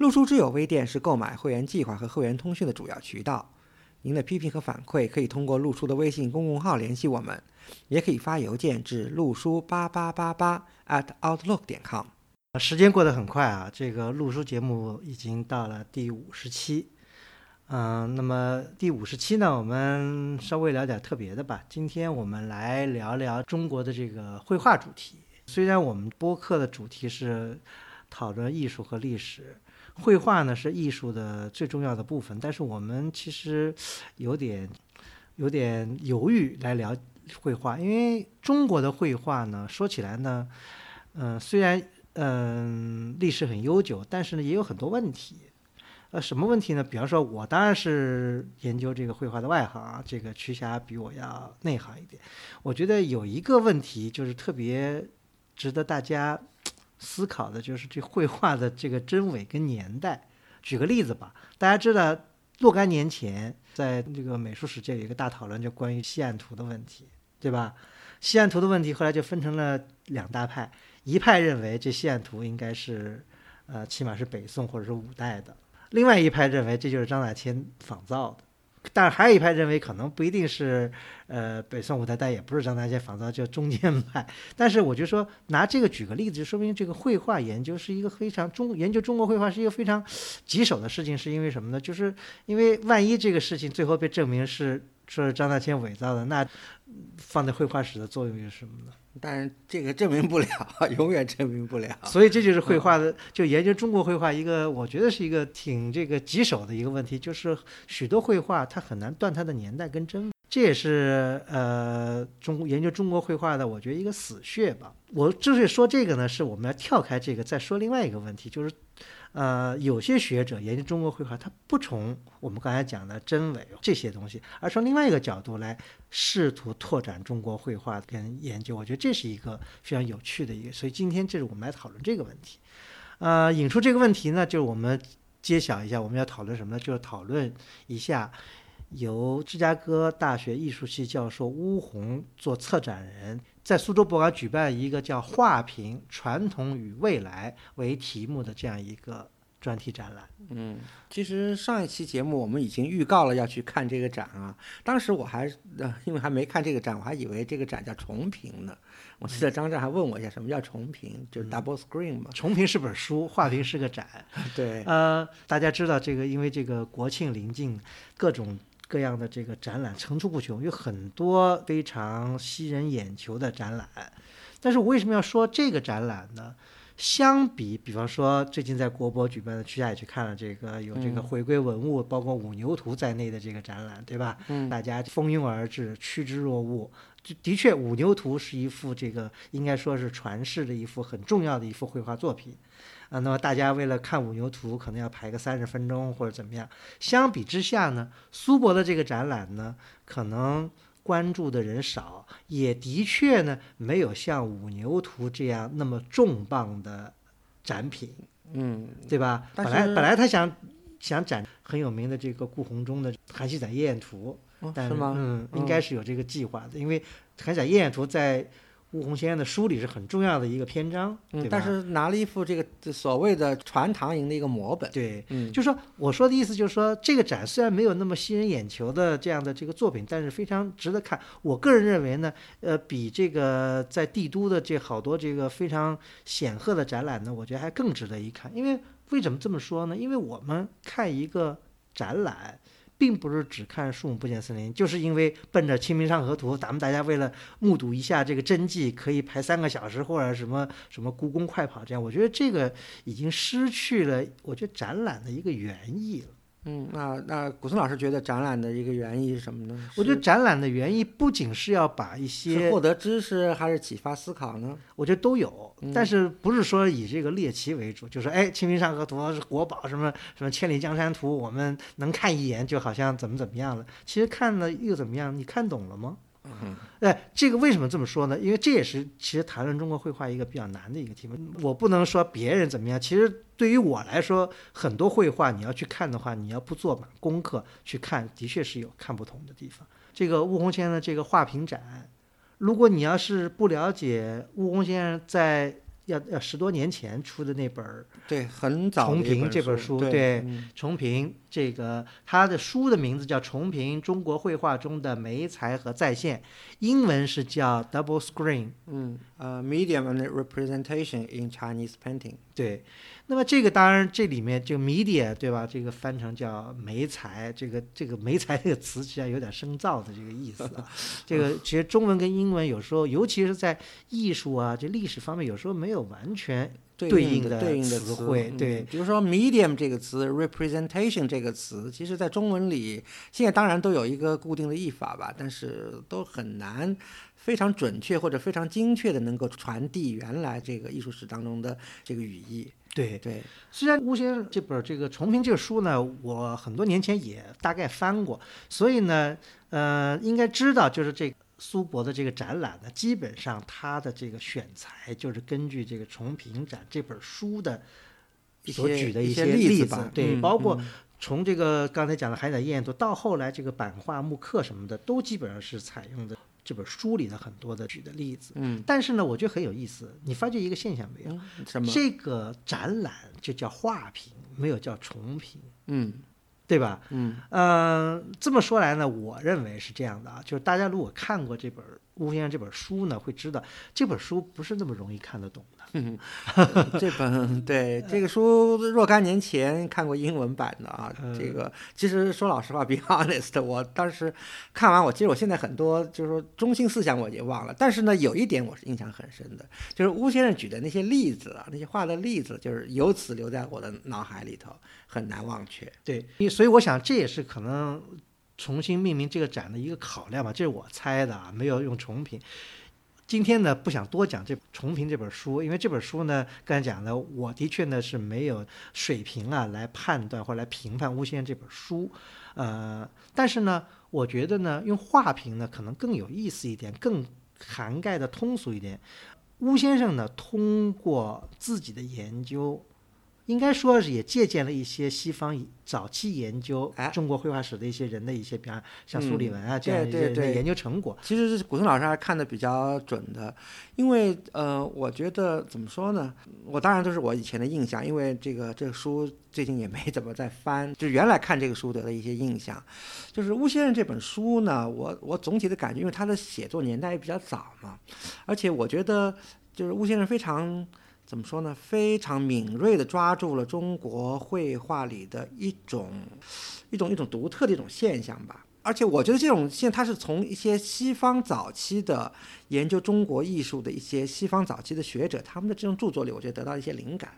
陆书之友微店是购买会员计划和会员通讯的主要渠道。您的批评和反馈可以通过陆书的微信公共号联系我们，也可以发邮件至陆书八八八八 at outlook 点 com。时间过得很快啊，这个陆书节目已经到了第五十期。嗯，那么第五十期呢，我们稍微聊点特别的吧。今天我们来聊聊中国的这个绘画主题。虽然我们播客的主题是讨论艺术和历史。绘画呢是艺术的最重要的部分，但是我们其实有点有点犹豫来聊绘画，因为中国的绘画呢说起来呢，嗯，虽然嗯历史很悠久，但是呢也有很多问题。呃，什么问题呢？比方说，我当然是研究这个绘画的外行，这个瞿霞比我要内行一点。我觉得有一个问题就是特别值得大家。思考的就是这绘画的这个真伪跟年代。举个例子吧，大家知道若干年前，在这个美术史界有一个大讨论，就关于西岸图的问题，对吧？西岸图的问题后来就分成了两大派，一派认为这西岸图应该是，呃，起码是北宋或者是五代的；另外一派认为这就是张大千仿造的。但还有一派认为，可能不一定是，呃，北宋五代，但也不是张大千仿造，叫中间派。但是我就说，拿这个举个例子，就说明这个绘画研究是一个非常中研究中国绘画是一个非常棘手的事情。是因为什么呢？就是因为万一这个事情最后被证明是说是张大千伪造的，那放在绘画史的作用又是什么呢？但是这个证明不了，永远证明不了。所以这就是绘画的，就研究中国绘画一个，我觉得是一个挺这个棘手的一个问题，就是许多绘画它很难断它的年代跟真。这也是呃中研究中国绘画的，我觉得一个死穴吧。我之所以说这个呢，是我们要跳开这个，再说另外一个问题，就是。呃，有些学者研究中国绘画，他不从我们刚才讲的真伪这些东西，而从另外一个角度来试图拓展中国绘画跟研究。我觉得这是一个非常有趣的一个，所以今天这是我们来讨论这个问题。呃，引出这个问题呢，就是我们揭晓一下我们要讨论什么呢？就是讨论一下由芝加哥大学艺术系教授巫红做策展人。在苏州博物馆举办一个叫“画屏传统与未来”为题目的这样一个专题展览。嗯，其实上一期节目我们已经预告了要去看这个展啊。当时我还呃，因为还没看这个展，我还以为这个展叫重屏呢。我记得张震还问我一下，什么叫重屏？就是 double screen 嘛。重屏是本书，画屏是个展。对。呃，大家知道这个，因为这个国庆临近，各种。各样的这个展览层出不穷，有很多非常吸人眼球的展览。但是我为什么要说这个展览呢？相比，比方说最近在国博举办的，曲下也去看了这个有这个回归文物，包括五牛图在内的这个展览，对吧？嗯，大家蜂拥而至，趋之若鹜。的确，五牛图是一幅这个应该说是传世的一幅很重要的一幅绘画作品。啊，那么大家为了看五牛图，可能要排个三十分钟或者怎么样。相比之下呢，苏博的这个展览呢，可能关注的人少，也的确呢，没有像五牛图这样那么重磅的展品，嗯，对吧？本来本来他想想展很有名的这个顾闳中的《韩熙载夜宴图》，但是吗？嗯，应该是有这个计划的，因为《韩熙载夜宴图》在。吴鸿先生的书里是很重要的一个篇章，嗯，但是拿了一副这个所谓的传唐寅的一个摹本，对，嗯，就说我说的意思就是说，这个展虽然没有那么吸人眼球的这样的这个作品，但是非常值得看。我个人认为呢，呃，比这个在帝都的这好多这个非常显赫的展览呢，我觉得还更值得一看。因为为什么这么说呢？因为我们看一个展览。并不是只看树木不见森林，就是因为奔着《清明上河图》，咱们大家为了目睹一下这个真迹，可以排三个小时，或者什么什么故宫快跑这样。我觉得这个已经失去了，我觉得展览的一个原意了。嗯，那那古森老师觉得展览的一个原意是什么呢？我觉得展览的原意不仅是要把一些获得知识还是启发思考呢？我觉得都有嗯，但是不是说以这个猎奇为主，就是哎，《清明上河图》是国宝，什么什么《千里江山图》，我们能看一眼就好像怎么怎么样了。其实看了又怎么样？你看懂了吗？嗯，哎，这个为什么这么说呢？因为这也是其实谈论中国绘画一个比较难的一个题目。我不能说别人怎么样，其实对于我来说，很多绘画你要去看的话，你要不做满功课去看，的确是有看不同的地方。这个悟空先生的这个画屏展，如果你要是不了解悟空先生在要要十多年前出的那本儿对，很早的重评这本书，书对嗯重评这个他的书的名字叫《重评中国绘画中的媒材和再现》，英文是叫 Double Screen。嗯，呃，medium and representation in Chinese painting。对，那么这个当然这里面就 media 对吧？这个翻成叫媒材，这个这个媒材这个词实际上有点生造的这个意思啊。这个其实中文跟英文有时候，尤其是在艺术啊这历史方面，有时候没有完全对应应的对应的词汇嗯对比如说 medium 这个词，representation 这个词，其实在中文里现在当然都有一个固定的译法吧，但是都很难非常准确或者非常精确的能够传递原来这个艺术史当中的这个语义。对。对，虽然吴先生这本这个重评这个书呢，我很多年前也大概翻过，所以呢，呃，应该知道就是这个苏博的这个展览呢，基本上他的这个选材就是根据这个重评展这本书的所举的一些些例子吧，对，嗯包括嗯从这个刚才讲的海载焰图到后来这个版画、木刻什么的，都基本上是采用的这本书里的很多的举的例子。嗯但是呢，我觉得很有意思，你发觉一个现象没有？嗯什么？这个展览就叫画评，没有叫重评，嗯对吧？嗯嗯、这么说来呢，我认为是这样的啊，就是大家如果看过这本乌先生这本书呢，会知道这本书不是那么容易看得懂的。这本对这个书若干年前看过英文版的啊，嗯这个其实说老实话，be honest，我当时看完，我其实我现在很多就是说中心思想我已经忘了，但是呢，有一点我是印象很深的，就是吴先生举的那些例子啊，那些画的例子，就是由此留在我的脑海里头，很难忘却。对，所以我想这也是可能重新命名这个展的一个考量吧，这是我猜的啊，没有用重评。今天呢，不想多讲这重评这本书，因为这本书呢，刚才讲的，我的确呢是没有水平啊来判断或来评判巫先生这本书，呃，但是呢，我觉得呢，用画评呢可能更有意思一点，更涵盖的通俗一点。巫先生呢，通过自己的研究，应该说是也借鉴了一些西方早期研究哎中国绘画史的一些人的一些，比方像苏里文啊、嗯这样一些对对对人的研究成果。其实是古松老师还看的比较准的，因为呃，我觉得怎么说呢？我当然都是我以前的印象，因为这个这个书最近也没怎么再翻，就原来看这个书得的一些印象，就是巫先生这本书呢，我我总体的感觉，因为他的写作年代也比较早嘛，而且我觉得就是巫先生非常。怎么说呢？非常敏锐地抓住了中国绘画里的一种一种一种独特的一种现象吧。而且我觉得这种现，它是从一些西方早期的研究中国艺术的一些西方早期的学者他们的这种著作里，我觉得得到一些灵感。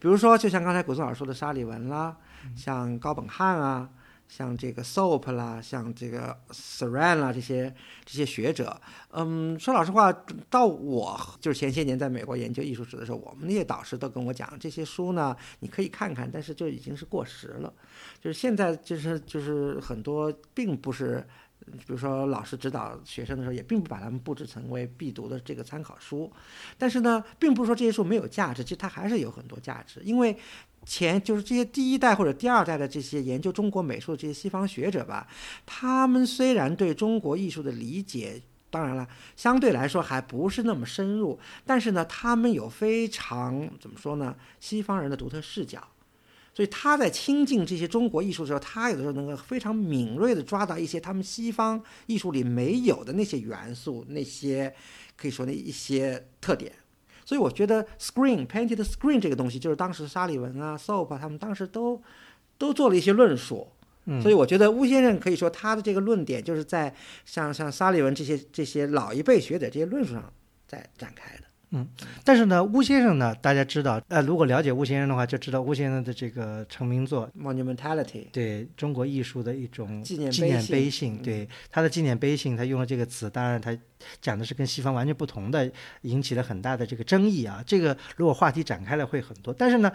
比如说，就像刚才古松老师说的沙利文啦，像高本汉啊，像这个 Soap 啦，像这个 Saran 啦，这些这些学者，嗯，说老实话，到我就是前些年在美国研究艺术史的时候，我们那些导师都跟我讲，这些书呢，你可以看看，但是就已经是过时了。就是现在就是就是很多并不是。比如说，老师指导学生的时候，也并不把他们布置成为必读的这个参考书。但是呢，并不是说这些书没有价值，其实它还是有很多价值。因为前就是这些第一代或者第二代的这些研究中国美术的这些西方学者吧，他们虽然对中国艺术的理解，当然了，相对来说还不是那么深入，但是呢，他们有非常怎么说呢，西方人的独特视角。所以他在亲近这些中国艺术的时候，他有的时候能够非常敏锐地抓到一些他们西方艺术里没有的那些元素，那些可以说那一些特点。所以我觉得 screen painted screen 这个东西，就是当时沙利文啊、Soap 啊他们当时都都做了一些论述。嗯所以我觉得巫先生可以说他的这个论点就是在像像沙利文这些这些老一辈学者这些论述上在展开的。但是呢，巫先生呢，大家知道，呃，如果了解巫先生的话，就知道巫先生的这个成名作 monumentality，对中国艺术的一种纪念碑碑性嗯对他的纪念碑性，他用了这个词，当然他讲的是跟西方完全不同的，引起了很大的这个争议啊。这个如果话题展开了会很多，但是呢，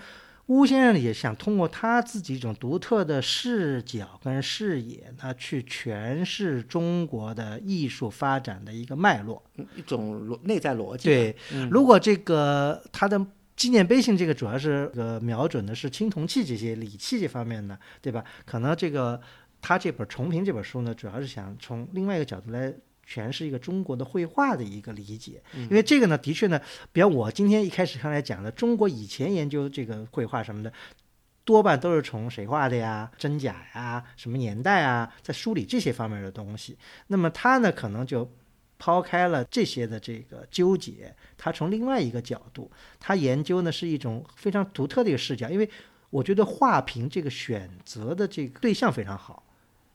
巫先生也想通过他自己一种独特的视角跟视野呢，去诠释中国的艺术发展的一个脉络。嗯一种逻内在逻辑。，对，嗯如果这个他的纪念碑性这个主要是呃瞄准的是青铜器这些礼器这方面呢，对吧？可能这个他这本《重评》这本书呢，主要是想从另外一个角度来。诠释一个中国的绘画的一个理解，因为这个呢，的确呢，比方我今天一开始刚才讲的，中国以前研究这个绘画什么的，多半都是从谁画的呀、真假呀、什么年代啊，在梳理这些方面的东西。那么他呢，可能就抛开了这些的这个纠结，他从另外一个角度，他研究呢是一种非常独特的一个视角，因为我觉得画屏这个选择的这个对象非常好，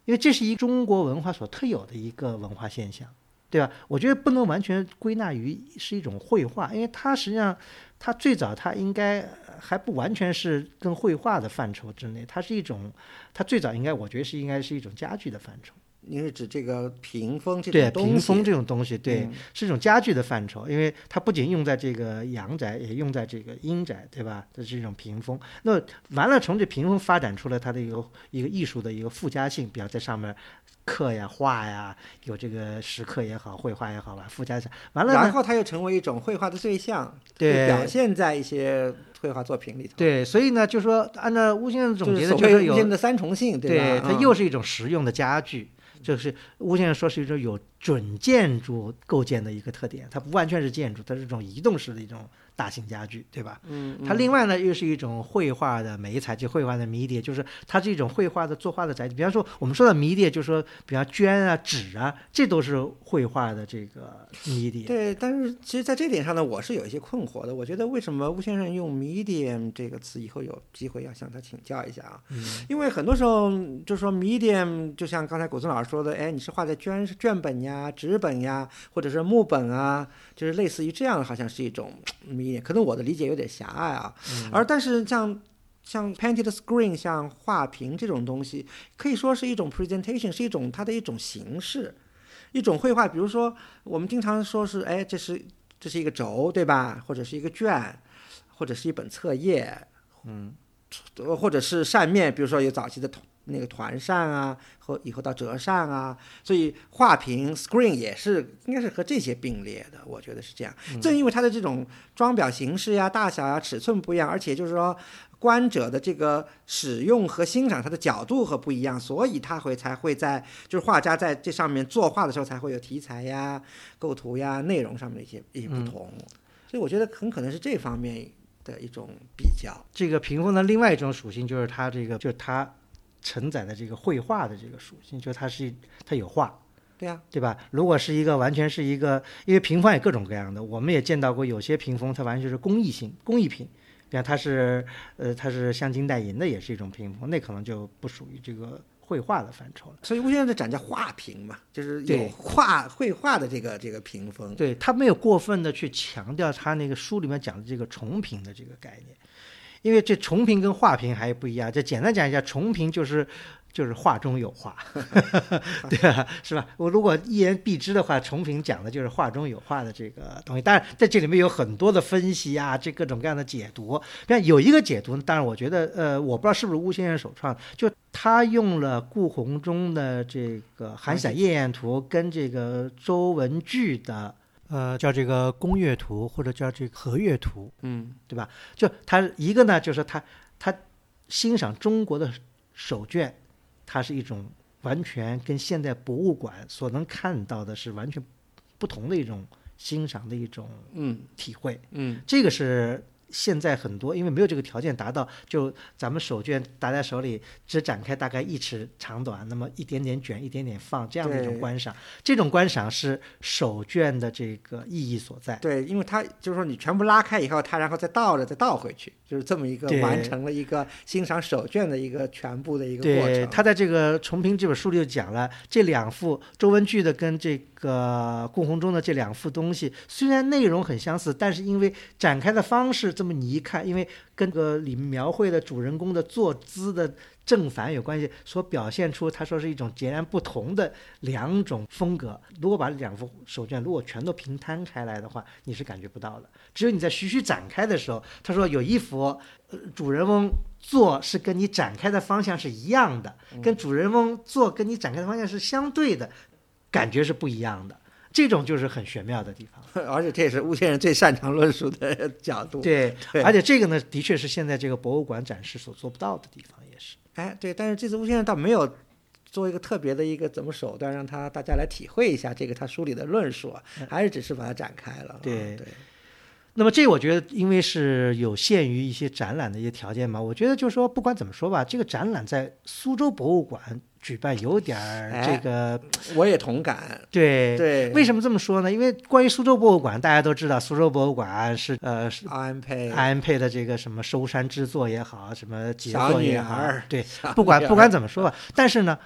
因为这是一中国文化所特有的一个文化现象，对吧？我觉得不能完全归纳于是一种绘画，因为它实际上它最早它应该还不完全是跟绘画的范畴之内，它是一种，它最早应该我觉得是应该是一种家具的范畴。您是指这个屏风这种东西？屏风这种东西，对，嗯是一种家具的范畴，因为它不仅用在这个阳宅，也用在这个阴宅，对吧？这是一种屏风。那完了，从这屏风发展出来它的一个一个艺术的一个附加性，比方在上面刻呀、画呀，有这个石刻也好，绘画也好吧，附加上。完了呢，然后它又成为一种绘画的对象，对表现在一些绘画作品里头。对，所以呢，就说按照吴先生总结的，就是所谓无限有的三重性，对吧？嗯它又是一种实用的家具。就是吴先生说是一种有准建筑构建的一个特点，它不完全是建筑，它是一种移动式的一种大型家具，对吧？嗯，它另外呢又是一种绘画的媒材，就绘画的迷迭，就是它是一种绘画的作画的载体。比方说我们说的迷迭，就是说比方绢啊、纸啊，这都是绘画的这个迷迭。对，但是其实在这点上呢，我是有一些困惑的。我觉得为什么吴先生用 medium 这个词，以后有机会要向他请教一下啊？因为很多时候就说 medium，就像刚才古村老师说的，哎，你是画在绢绢本呀、纸本呀，或者是木本啊，就是类似于这样，好像是一种可能我的理解有点狭隘啊。而但是像像 painted screen，像画屏这种东西，可以说是一种 presentation，是一种它的一种形式，一种绘画。比如说，我们经常说是，哎，这是这是一个轴，对吧？或者是一个卷，或者是一本册页，嗯，或者是扇面，比如说有早期的团那个团扇啊，和以后到折扇啊，所以画屏 screen 也是应该是和这些并列的，我觉得是这样。正因为它的这种装裱形式呀、大小呀、尺寸不一样，而且就是说观者的这个使用和欣赏它的角度和不一样，所以它会才会在就是画家在这上面作画的时候才会有题材呀、构图呀、内容上面的一些一些不同。所以我觉得很可能是这方面的一种比较。这个屏风的另外一种属性就是它这个，就是它承载的这个绘画的这个属性，就是它是它有画，对呀、对吧？如果是一个完全是一个，因为屏风也各种各样的，我们也见到过有些屏风它完全是工艺性工艺品，比方它是呃它是镶金带银的，也是一种屏风，那可能就不属于这个绘画的范畴了。所以吴先生的展叫画屏嘛，就是有画绘画的这个这个屏风。对他没有过分的去强调他那个书里面讲的这个重屏的这个概念，因为这重屏跟画屏还不一样。这简单讲一下，重屏就是就是画中有画，对吧？是吧？我如果一言蔽之的话，重屏讲的就是画中有画的这个东西。当然，在这里面有很多的分析啊，这各种各样的解读。但有一个解读，当然我觉得，呃，我不知道是不是巫先生首创，就他用了顾闳中的这个《韩散夜宴图》跟这个周文具的。呃，叫这个宫乐图或者叫这个和乐图，嗯对吧？就他一个呢，就是他他欣赏中国的手卷，它是一种完全跟现代博物馆所能看到的是完全不同的一种欣赏的一种嗯体会。嗯这个是现在很多因为没有这个条件达到，就咱们手绢拿在手里只展开大概一尺长短，那么一点点卷，一点点放这样的一种观赏。这种观赏是手绢的这个意义所在。对，因为它就是说你全部拉开以后，它然后再倒着再倒回去。就是这么一个完成了一个欣赏手卷的一个全部的一个过，程。他在这个重评这本书里就讲了，这两幅周文矩的跟这个顾闳中的这两幅东西，虽然内容很相似，但是因为展开的方式，这么你一看，因为跟个里面描绘的主人公的坐姿的正反有关系，所表现出他说是一种截然不同的两种风格。如果把两幅手卷如果全都平摊开来的话，你是感觉不到的。只有你在徐徐展开的时候，他说有一幅，呃，主人翁坐是跟你展开的方向是一样的，跟主人翁坐跟你展开的方向是相对的，感觉是不一样的。这种就是很玄妙的地方。而且这也是吴先生最擅长论述的角度。对，对而且这个呢，的确是现在这个博物馆展示所做不到的地方，也是。哎，对，但是这次吴先生倒没有做一个特别的一个怎么手段，让他大家来体会一下这个他书里的论述啊，还是只是把它展开了啊。对对，那么这我觉得，因为是有限于一些展览的一些条件嘛，我觉得就是说，不管怎么说吧，这个展览在苏州博物馆举办有点儿哎这个，我也同感。对。对，为什么这么说呢？因为关于苏州博物馆，大家都知道，苏州博物馆是呃是安配安配的这个什么收山之作也好，什么杰作也好儿，对，不管不管怎么说吧，但是呢，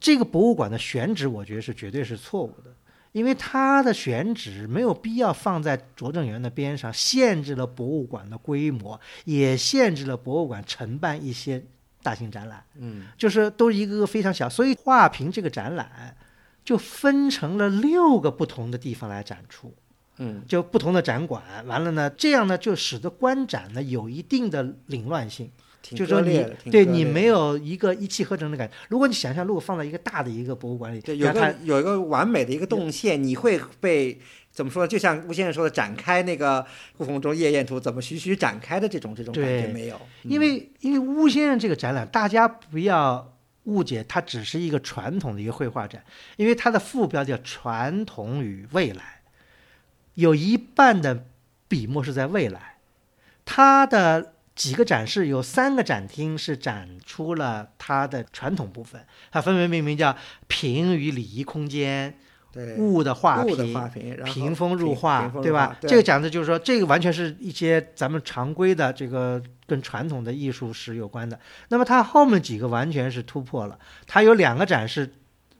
这个博物馆的选址，我觉得是绝对是错误的，因为它的选址没有必要放在拙政园的边上，限制了博物馆的规模，也限制了博物馆承办一些大型展览，嗯，就是都一个个非常小，所以画屏这个展览就分成了六个不同的地方来展出。嗯，就不同的展馆，完了呢，这样呢就使得观展呢有一定的凌乱性。挺就说你对你没有一个一气呵成的感觉。如果你想象，如果放在一个大的一个博物馆里，对，有个有一个完美的一个动线，你会被怎么说？就像吴先生说的，展开那个顾闳中夜宴图怎么徐徐展开的这种这种感觉没有，因为因为吴先生这个展览，大家不要误解，它只是一个传统的一个绘画展，因为它的副标叫“传统与未来”，有一半的笔墨是在未来。它的几个展示有三个展厅是展出了它的传统部分，它分别命名叫“平与礼仪空间”。对物的画物的屏，画屏，屏风入画，对吧？对这个讲的就是说，这个完全是一些咱们常规的这个跟传统的艺术史有关的。那么它后面几个完全是突破了，它有两个展示，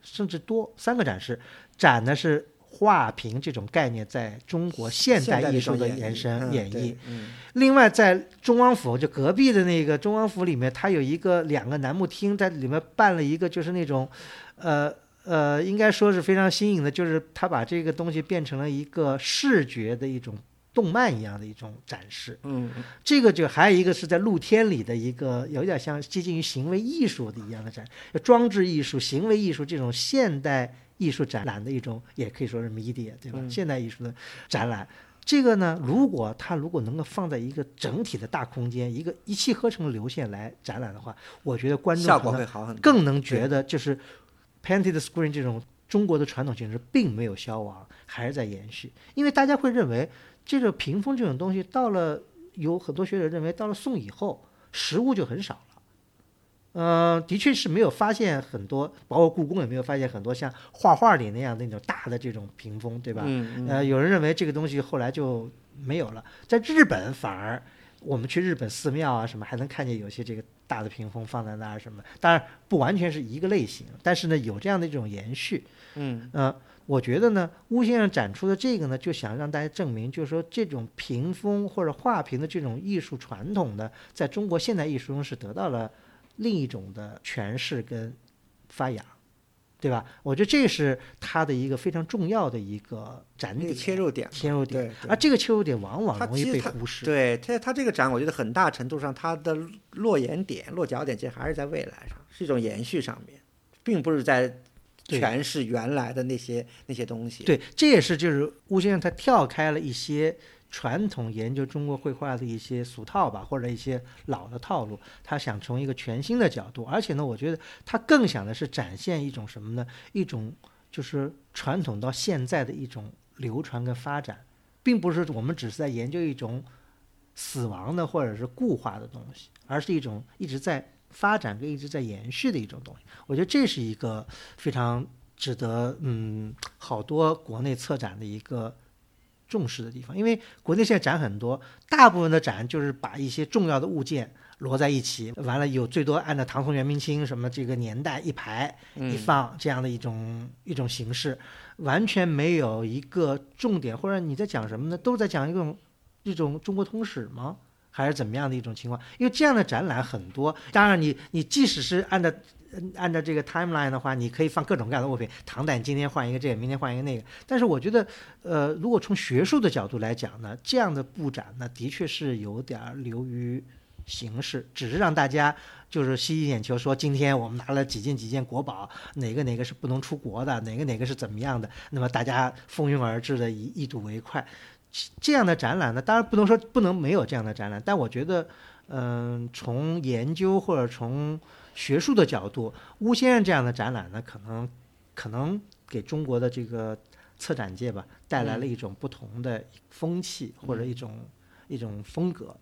甚至多三个展示，展的是画屏这种概念在中国现现代代艺术的延伸、演绎。嗯另外，在中王府就隔壁的那个中王府里面，它有一个两个楠木厅，在里面办了一个就是那种，呃呃，应该说是非常新颖的，就是他把这个东西变成了一个视觉的一种动漫一样的一种展示。嗯，这个就还有一个是在露天里的一个，有点像接近于行为艺术的一样的展，装置艺术、行为艺术这种现代艺术展览的一种，也可以说是 media，对吧？嗯现代艺术的展览。这个呢，如果它如果能够放在一个整体的大空间，一个一气呵成的流线来展览的话，我觉得观众效果可能会好很多。更能觉得就是 painted screen 这种中国的传统形式并没有消亡，还是在延续。因为大家会认为这个屏风这种东西到了，有很多学者认为到了宋以后，实物就很少了。嗯、的确是没有发现很多，包括故宫也没有发现很多像画画里那样的那种大的这种屏风，对吧？嗯嗯呃，有人认为这个东西后来就没有了，在日本反而我们去日本寺庙啊什么，还能看见有些这个大的屏风放在那儿什么，当然不完全是一个类型，但是呢有这样的一种延续。嗯呃，我觉得呢，巫先生展出的这个呢，就想让大家证明，就是说这种屏风或者画屏的这种艺术传统呢，在中国现代艺术中是得到了另一种的诠释跟发扬。对吧？我觉得这是他的一个非常重要的一个展那个点切入点，切入点，而这个切入点往往它容易被忽视。对它，它这个展，我觉得很大程度上它的落眼点、落脚点，其实还是在未来上，是一种延续上面，并不是在对诠释原来的那些那些东西。对，这也是就是吴先生他跳开了一些传统研究中国绘画的一些俗套吧，或者一些老的套路，他想从一个全新的角度，而且呢，我觉得他更想的是展现一种什么呢？一种就是传统到现在的一种流传跟发展，并不是我们只是在研究一种死亡的或者是固化的东西，而是一种一直在发展跟一直在延续的一种东西。我觉得这是一个非常值得嗯好多国内策展的一个重视的地方。因为国内现在展很多，大部分的展就是把一些重要的物件摞在一起，完了有最多按照唐宋元明清什么这个年代一排一放这样的一种一种形式，完全没有一个重点，或者你在讲什么呢？都在讲一种一种中国通史吗？还是怎么样的一种情况？因为这样的展览很多，当然你你即使是按照按照这个 timeline 的话，你可以放各种各样的物品。唐代今天换一个这个，明天换一个那个。但是我觉得，呃，如果从学术的角度来讲呢，这样的布展呢，的确是有点流于形式，只是让大家就是吸引眼球，说今天我们拿了几件几件国宝，哪个哪个是不能出国的，哪个哪个是怎么样的，那么大家蜂拥而至的一一睹为快。这样的展览呢，当然不能说不能没有这样的展览，但我觉得，嗯，从研究或者从学术的角度，巫先生这样的展览呢，可能可能给中国的这个策展界吧带来了一种不同的风气或者一种一种风格。